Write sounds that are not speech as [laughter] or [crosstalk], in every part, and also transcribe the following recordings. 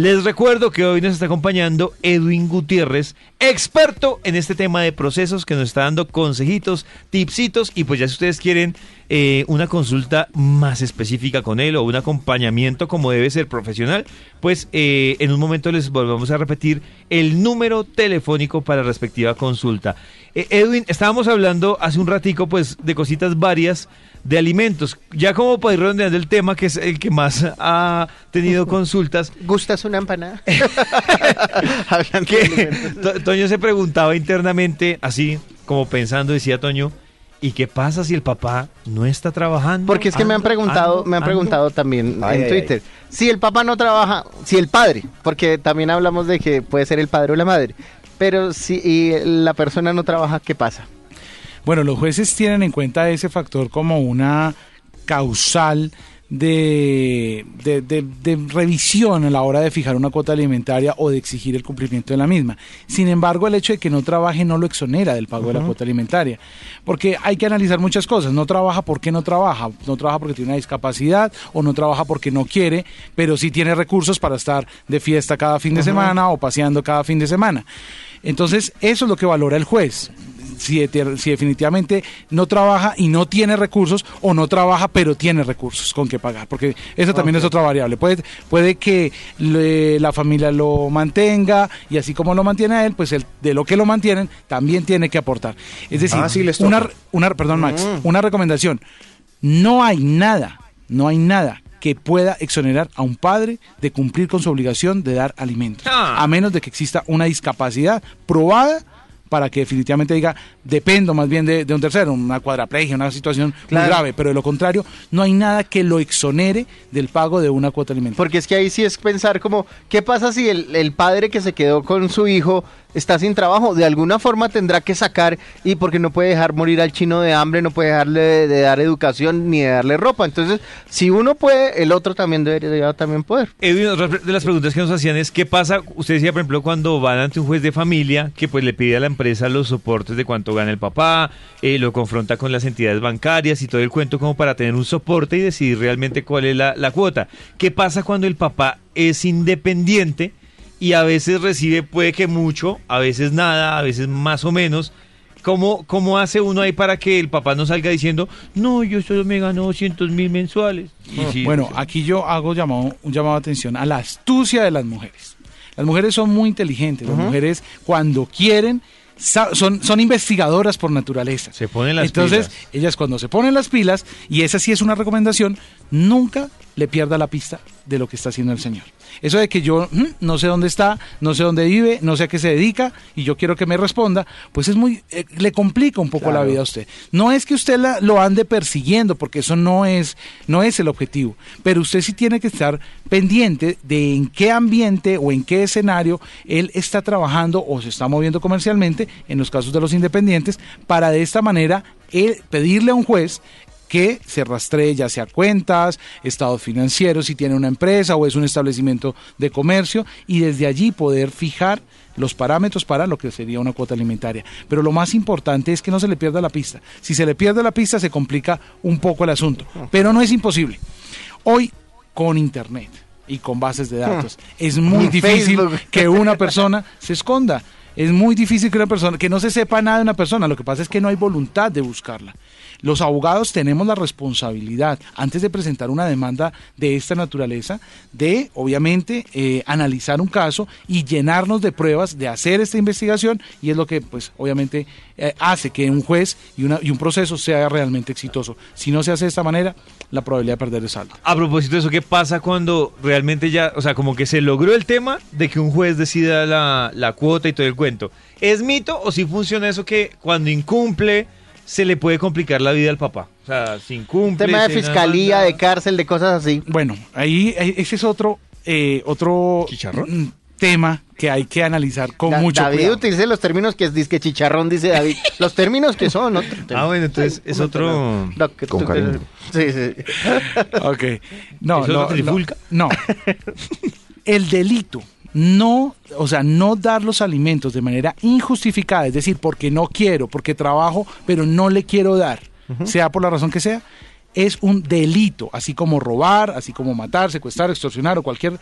Les recuerdo que hoy nos está acompañando Edwin Gutiérrez, experto en este tema de procesos, que nos está dando consejitos, tipsitos, y pues ya si ustedes quieren eh, una consulta más específica con él o un acompañamiento como debe ser profesional, pues eh, en un momento les volvemos a repetir el número telefónico para respectiva consulta. Eh, Edwin, estábamos hablando hace un ratico pues de cositas varias de alimentos. Ya como para ir redondeando el tema, que es el que más ha tenido [laughs] consultas. ¿Gustas una empanada? [laughs] que Toño se preguntaba internamente, así como pensando, decía Toño, ¿y qué pasa si el papá no está trabajando? Porque es que me han preguntado, me han preguntado también en Twitter, si el papá no trabaja, si el padre, porque también hablamos de que puede ser el padre o la madre, pero si la persona no trabaja, ¿qué pasa? Bueno, los jueces tienen en cuenta ese factor como una causal de, de, revisión a la hora de fijar una cuota alimentaria o de exigir el cumplimiento de la misma. Sin embargo, el hecho de que no trabaje no lo exonera del pago de la cuota alimentaria, porque hay que analizar muchas cosas. No trabaja porque no trabaja, no trabaja porque tiene una discapacidad o no trabaja porque no quiere, pero sí tiene recursos para estar de fiesta cada fin de semana o paseando cada fin de semana. Entonces, eso es lo que valora el juez si, definitivamente no trabaja y no tiene recursos o no trabaja pero tiene recursos con que pagar, porque eso también es otra variable. Puede, puede que la familia lo mantenga y así como lo mantiene a él, pues el, de lo que lo mantienen también tiene que aportar. Es decir, ah, una, una, perdón Max, mm. una recomendación, no hay nada, no hay nada que pueda exonerar a un padre de cumplir con su obligación de dar alimentos, ah. a menos de que exista una discapacidad probada para que definitivamente diga, dependo más bien de, un tercero, una cuadraplegia, una situación muy grave, pero de lo contrario, no hay nada que lo exonere del pago de una cuota alimentaria. Porque es que ahí sí es pensar como, ¿qué pasa si el, el padre que se quedó con su hijo está sin trabajo, de alguna forma tendrá que sacar y porque no puede dejar morir al chino de hambre, no puede dejarle de, dar educación ni de darle ropa. Entonces, si uno puede, el otro también debería también poder. Edwin, otra de las preguntas que nos hacían es, ¿qué pasa? Usted decía, por ejemplo, cuando van ante un juez de familia que pues le pide a la empresa los soportes de cuánto gana el papá, eh, lo confronta con las entidades bancarias y todo el cuento como para tener un soporte y decidir realmente cuál es la, la cuota. ¿Qué pasa cuando el papá es independiente? Y a veces recibe, puede que mucho, a veces nada, a veces más o menos. ¿Cómo, ¿Cómo hace uno ahí para que el papá no salga diciendo, no, yo solo me gano 200 mil mensuales? bueno, aquí yo hago llamado, un llamado de atención a la astucia de las mujeres. Las mujeres son muy inteligentes, las mujeres cuando quieren son, son investigadoras por naturaleza. Se ponen las Entonces, ellas cuando se ponen las pilas, y esa sí es una recomendación, nunca le pierda la pista de lo que está haciendo el Señor. Eso de que yo mm, no sé dónde está, no sé dónde vive, no sé a qué se dedica y yo quiero que me responda, pues es muy, eh, le complica un poco la vida a usted. No es que usted la, lo ande persiguiendo, porque eso no es, no es el objetivo, pero usted sí tiene que estar pendiente de en qué ambiente o en qué escenario él está trabajando o se está moviendo comercialmente, en los casos de los independientes, para de esta manera él pedirle a un juez que se rastree ya sea cuentas, estados financieros, si tiene una empresa o es un establecimiento de comercio y desde allí poder fijar los parámetros para lo que sería una cuota alimentaria. Pero lo más importante es que no se le pierda la pista. Si se le pierde la pista se complica un poco el asunto, pero no es imposible. Hoy con Internet y con bases de datos [laughs] es muy difícil que una persona se esconda. Es muy difícil que una persona, que no se sepa nada de una persona, lo que pasa es que no hay voluntad de buscarla. Los abogados tenemos la responsabilidad, antes de presentar una demanda de esta naturaleza, de, obviamente, eh, analizar un caso y llenarnos de pruebas, de hacer esta investigación, y es lo que, pues, obviamente, eh, hace que un juez y, una, y un proceso sea realmente exitoso. Si no se hace de esta manera, la probabilidad de perder es alta. A propósito de eso, ¿qué pasa cuando realmente ya, o sea, como que se logró el tema de que un juez decida la, la cuota y todo el cuento? ¿Es mito o si funciona eso que cuando incumple se le puede complicar la vida al papá. O sea, sin cumple. Tema de fiscalía, de cárcel, de cosas así. Bueno, ahí ese es otro, eh, otro mm, tema que hay que analizar con mucho David cuidado. utilice los términos que es disque chicharrón, dice David. [laughs] los términos que son otro Ah, bueno, entonces es otro... con cariño. Sí, sí. ok. No, ¿Es no, trifulca? no. [laughs] El delito no, o sea, no dar los alimentos de manera injustificada, es decir, porque no quiero, porque trabajo, pero no le quiero dar, sea por la razón que sea, es un delito, así como robar, así como matar, secuestrar, extorsionar o cualquier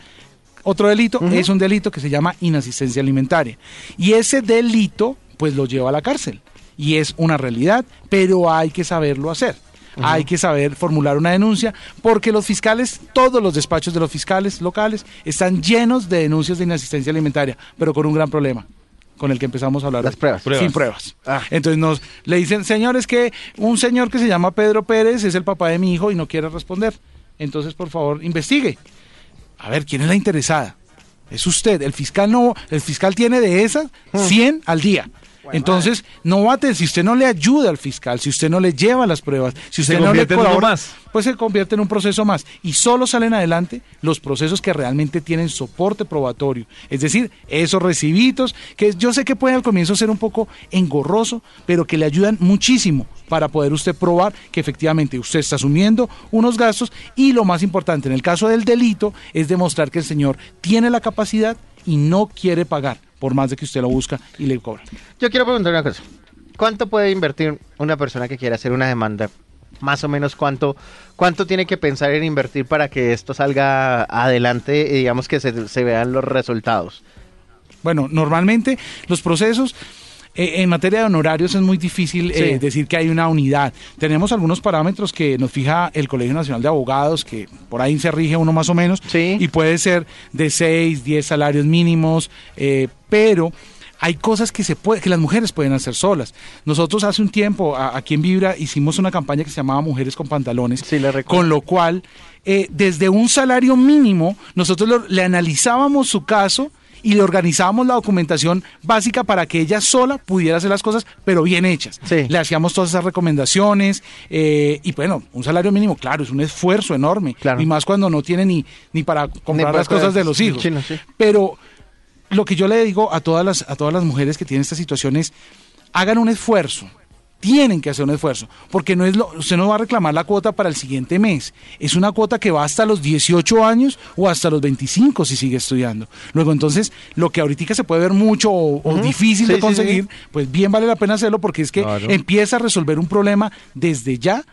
otro delito, es un delito que se llama inasistencia alimentaria. Y ese delito, pues lo lleva a la cárcel. Y es una realidad, pero hay que saberlo hacer. Hay que saber formular una denuncia porque los fiscales, todos los despachos de los fiscales locales están llenos de denuncias de inasistencia alimentaria, pero con un gran problema con el que empezamos a hablar. Las pruebas. Sin pruebas. Ah. Entonces nos le dicen, señores, que un señor que se llama Pedro Pérez es el papá de mi hijo y no quiere responder. Entonces, por favor, investigue. A ver, ¿quién es la interesada? Es usted. El fiscal no, el fiscal tiene de esas 100 al día. Entonces, no va a tener, si usted no le ayuda al fiscal, si usted no le lleva las pruebas, si usted Se no le convierte en uno colabora, más. pues se convierte en un proceso más. Y solo salen adelante los procesos que realmente tienen soporte probatorio. Es decir, esos recibitos, que yo sé que puede al comienzo ser un poco engorroso, pero que le ayudan muchísimo para poder usted probar que efectivamente usted está asumiendo unos gastos y lo más importante en el caso del delito es demostrar que el señor tiene la capacidad y no quiere pagar por más de que usted lo busca y le cobra. Yo quiero preguntar una cosa. ¿Cuánto puede invertir una persona que quiera hacer una demanda? Más o menos cuánto, cuánto tiene que pensar en invertir para que esto salga adelante y digamos que se, se vean los resultados. Bueno, normalmente los procesos eh, en materia de honorarios es muy difícil eh, decir que hay una unidad. Tenemos algunos parámetros que nos fija el Colegio Nacional de Abogados, que por ahí se rige uno más o menos, Sí. y puede ser de 6, 10 salarios mínimos, eh, pero hay cosas que se puede, que las mujeres pueden hacer solas. Nosotros hace un tiempo a- aquí en Vibra hicimos una campaña que se llamaba Mujeres con Pantalones, Sí, con lo cual eh, desde un salario mínimo nosotros lo- le analizábamos su caso y le organizábamos la documentación básica para que ella sola pudiera hacer las cosas, pero bien hechas. Sí. Le hacíamos todas esas recomendaciones eh, y bueno, un salario mínimo, claro, es un esfuerzo enorme. Claro. Y más cuando no tiene ni, ni para comprar para- las cosas de los hijos. Sí. Pero lo que yo le digo a todas las, a todas las mujeres que tienen esta situación es, hagan un esfuerzo. Tienen que hacer un esfuerzo, porque no es lo, usted no va a reclamar la cuota para el siguiente mes. Es una cuota que va hasta los 18 años o hasta los 25 si sigue estudiando. Luego, entonces, lo que ahorita se puede ver mucho o, o difícil Sí, de sí, conseguir, sí. pues bien vale la pena hacerlo porque es que Claro. empieza a resolver un problema desde ya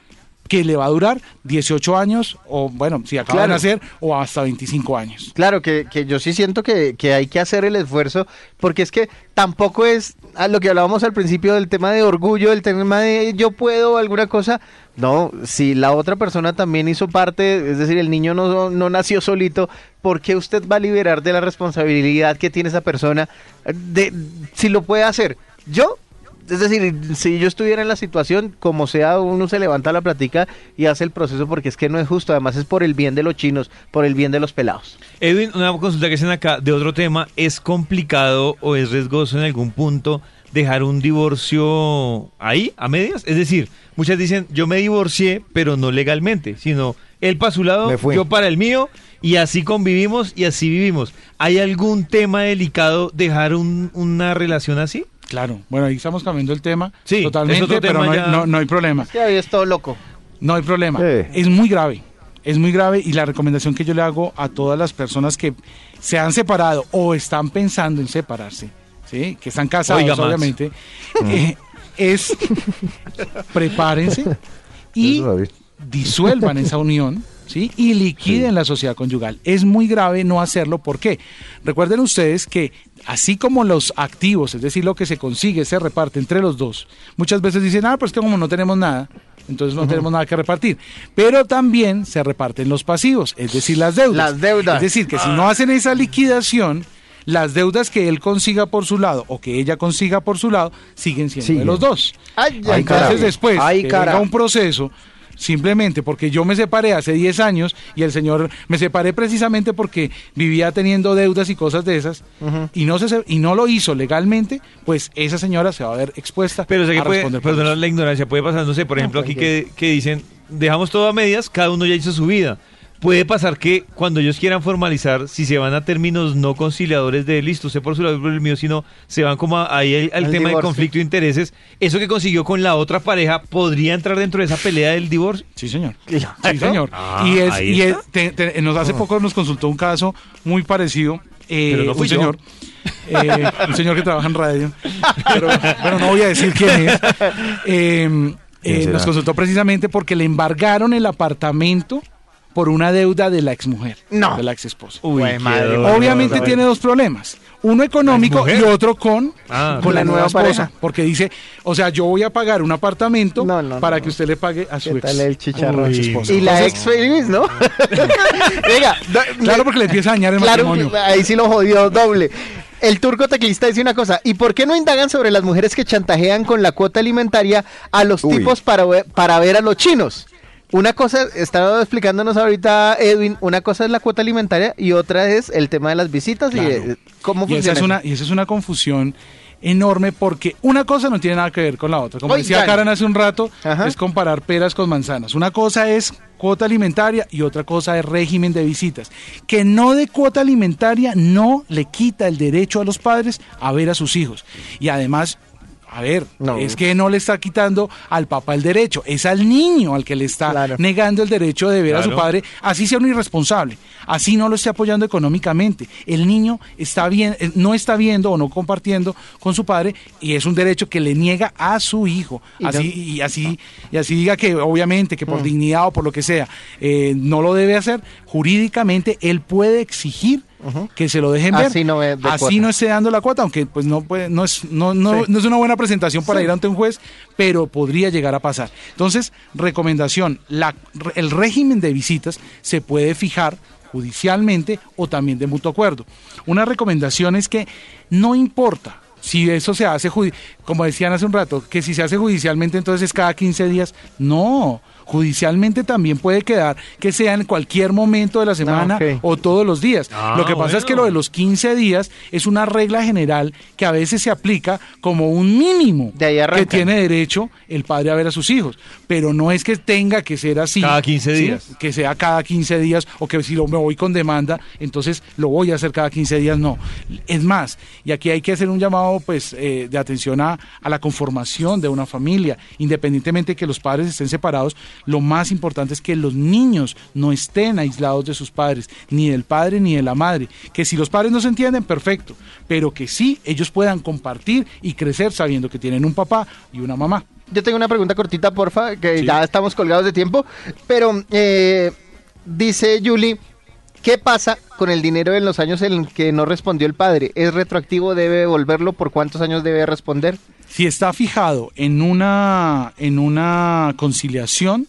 que le va a durar 18 años o, bueno, si acaba Claro. de nacer, o hasta 25 años. Claro, que, que yo sí siento que, que hay que hacer el esfuerzo, porque es que tampoco es a lo que hablábamos al principio del tema de orgullo, del tema de yo puedo alguna cosa. No, si la otra persona también hizo parte, es decir, el niño no, no nació solito, ¿por qué usted va a liberar de la responsabilidad que tiene esa persona de si lo puede hacer? Yo es decir, si yo estuviera en la situación, como sea, uno se levanta la platica y hace el proceso porque es que no es justo. Además, es por el bien de los chinos, por el bien de los pelados. Edwin, una consulta que hacen acá de otro tema, ¿es complicado o es riesgoso en algún punto dejar un divorcio ahí, a medias? Es decir, muchas dicen, yo me divorcié, pero no legalmente, sino él para su lado, Me fui. yo para el mío, y así convivimos y así vivimos. ¿Hay algún tema delicado dejar un- una relación así? Claro, bueno, ahí estamos cambiando el tema Sí, es totalmente, pero tema no hay, ya. no- no hay problema. Que ahí es todo loco. No hay problema. Sí. Es muy grave. Es muy grave y la recomendación que yo le hago a todas las personas que se han separado o están pensando en separarse, ¿sí? que están casados, Oiga, obviamente, eh, es prepárense [laughs] y disuelvan esa unión. ¿Sí? Y liquiden la sociedad conyugal. Es muy grave no hacerlo. ¿Por qué? Recuerden ustedes que así como los activos, es decir, lo que se consigue, se reparte entre los dos, muchas veces dicen, ah, pues que como no tenemos nada, entonces no tenemos nada que repartir. Pero también se reparten los pasivos, es decir, las deudas. Las deudas. Es decir, que si no hacen esa liquidación, las deudas que él consiga por su lado o que ella consiga por su lado siguen siendo de los dos. Ay, Ay, Entonces después Ay, que venga un proceso simplemente porque yo me separé hace 10 años y el señor me separé precisamente porque vivía teniendo deudas y cosas de esas y no se se- y no lo hizo legalmente, pues esa señora se va a ver expuesta Pero que a puede, responder eso. la ignorancia, puede pasar, no sé, por ejemplo, aquí que dicen, dejamos todo a medias, cada uno ya hizo su vida. Puede pasar que cuando ellos quieran formalizar, si se van a términos no conciliadores de listo, usted por su lado, por el mío, sino se van como a- ahí al, al Al tema de conflicto de intereses, eso que consiguió con la otra pareja, ¿podría entrar dentro de esa pelea del divorcio? Sí, señor. Sí, señor. Ah, y es, ahí y es- está. te- te- nos hace poco nos consultó un caso muy parecido. eh, Pero no fui un yo. señor, eh, un señor que trabaja en radio, pero bueno, no voy a decir quién es. [laughs] Eh, eh, nos consultó precisamente porque le embargaron el apartamento por una deuda de la exmujer, No. de la ex esposa. Uy, madre. Obviamente tiene dos problemas. Uno económico ¿La y otro con, Ah, con la, la nueva nueva esposa. pareja. Porque dice, o sea, yo voy a pagar un apartamento No, no, para no. que usted le pague a su ¿Qué ex. tal el chicharrón? Uy, esposa. Y la Entonces, ex feliz, ¿no? [laughs] Venga, Claro, porque le empieza a dañar el Claro, matrimonio. ahí sí lo jodió doble. El turco teclista dice una cosa, ¿y por qué no indagan sobre las mujeres que chantajean con la cuota alimentaria a los Uy. tipos para, para ver a los chinos? Una cosa, estaba explicándonos ahorita Edwin, una cosa es la cuota alimentaria y otra es el tema de las visitas y cómo Y esa, funciona. es una, y esa es una confusión enorme porque una cosa no tiene nada que ver con la otra. Como Oigan. decía Karen hace un rato, Ajá. es comparar peras con manzanas. Una cosa es cuota alimentaria y otra cosa es régimen de visitas. Que no de cuota alimentaria no le quita el derecho a los padres a ver a sus hijos. Y además... A ver, No. es que no le está quitando al papá el derecho, es al niño al que le está Claro. negando el derecho de ver a su padre, así sea un irresponsable, así no lo esté apoyando económicamente. El niño está bien, eh, no está viendo o no compartiendo con su padre y es un derecho que le niega a su hijo. Y Así, no- y así, y así diga que obviamente que por dignidad o por lo que sea, eh, no lo debe hacer, jurídicamente él puede exigir que se lo dejen ver. Así no es así cuota. no esté dando la cuota, aunque pues no puede, no es, no, no, Sí. no es una buena presentación para Sí. ir ante un juez, pero podría llegar a pasar. Entonces, recomendación, la, el régimen de visitas se puede fijar judicialmente o también de mutuo acuerdo. Una recomendación es que no importa si eso se hace, como decían hace un rato, que si se hace judicialmente entonces es cada 15 días. No, judicialmente también puede quedar que sea en cualquier momento de la semana o todos los días. Ah, lo que pasa es que lo de los 15 días es una regla general que a veces se aplica como un mínimo De ahí que tiene derecho el padre a ver a sus hijos, pero no es que tenga que ser así. Cada 15 ¿sí? días. Que sea cada 15 días o que si lo, me voy con demanda, entonces lo voy a hacer cada 15 días, no. Es más, y aquí hay que hacer un llamado pues eh, de atención a, a la conformación de una familia, independientemente de que los padres estén separados, lo más importante es que los niños no estén aislados de sus padres, ni del padre ni de la madre. Que si los padres no se entienden, perfecto, pero que sí ellos puedan compartir y crecer sabiendo que tienen un papá y una mamá. Yo tengo una pregunta cortita, porfa, que Sí. ya estamos colgados de tiempo, pero eh, dice Julie, ¿qué pasa con el dinero en los años en que no respondió el padre? ¿Es retroactivo? ¿Debe devolverlo? ¿Por cuántos años debe responder? Si está fijado en una, en una conciliación,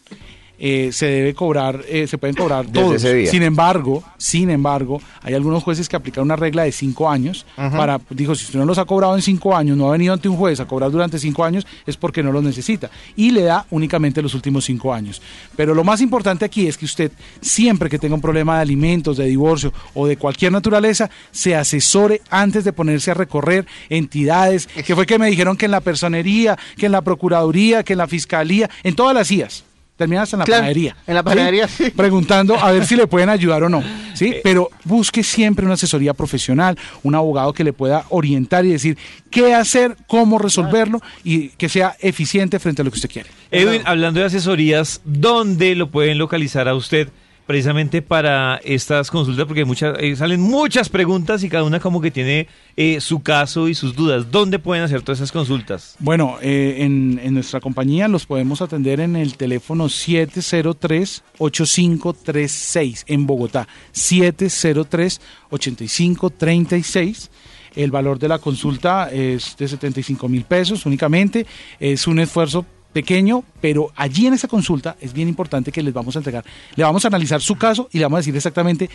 eh, se debe cobrar, eh, se pueden cobrar Desde todos. ese día. Sin embargo, sin embargo, hay algunos jueces que aplican una regla de cinco años para, dijo, si usted no los ha cobrado en cinco años, no ha venido ante un juez a cobrar durante cinco años, es porque no los necesita. Y le da únicamente los últimos cinco años. Pero lo más importante aquí es que usted, siempre que tenga un problema de alimentos, de divorcio o de cualquier naturaleza, se asesore antes de ponerse a recorrer entidades, que fue que me dijeron que en la personería, que en la procuraduría, que en la fiscalía, en todas las IAS. Termina hasta en la Claro, panadería. en la ¿sí? panadería, sí. Preguntando a ver si le pueden ayudar o no. ¿sí? Pero busque siempre una asesoría profesional, un abogado que le pueda orientar y decir qué hacer, cómo resolverlo y que sea eficiente frente a lo que usted quiere. Edwin, hablando de asesorías, ¿dónde lo pueden localizar a usted precisamente para estas consultas? Porque muchas, eh, salen muchas preguntas y cada una como que tiene eh, su caso y sus dudas. ¿Dónde pueden hacer todas esas consultas? Bueno, eh, en, en nuestra compañía los podemos atender en el teléfono 703-8536 en Bogotá. 703-8536. El valor de la consulta es de 75 mil pesos únicamente. Es un esfuerzo pequeño, pero allí en esa consulta es bien importante que les vamos a entregar. Le vamos a analizar su caso y le vamos a decir exactamente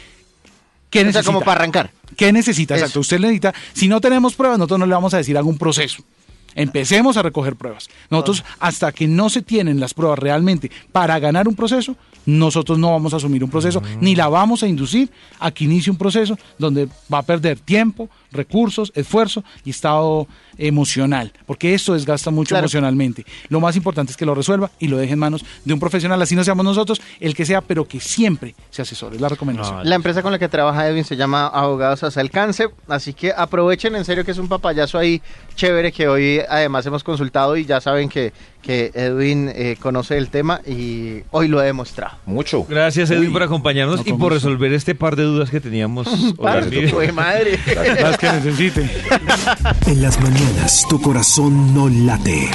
qué O sea, necesita. como para arrancar. ¿Qué necesita? Eso. Exacto. Usted necesita, si no tenemos pruebas, nosotros no le vamos a decir algún proceso. Empecemos a recoger pruebas. Nosotros, hasta que no se tienen las pruebas realmente para ganar un proceso, nosotros no vamos a asumir un proceso, ni la vamos a inducir a que inicie un proceso donde va a perder tiempo, recursos, esfuerzo y estado emocional, porque esto desgasta mucho Claro. emocionalmente. Lo más importante es que lo resuelva y lo deje en manos de un profesional, así no seamos nosotros, el que sea, pero que siempre se asesore. Es la recomendación. Ah, La empresa con la que trabaja Edwin se llama Abogados Hasta el Cáncer, así que aprovechen en serio que es un papayazo ahí chévere que hoy además hemos consultado y ya saben que, que Edwin eh, conoce el tema y hoy lo ha demostrado. Mucho. Gracias Edwin Uy. por acompañarnos No, y por gusto. resolver este par de dudas que teníamos. [laughs] Madre. Las que necesiten. En las mañanas tu corazón no late.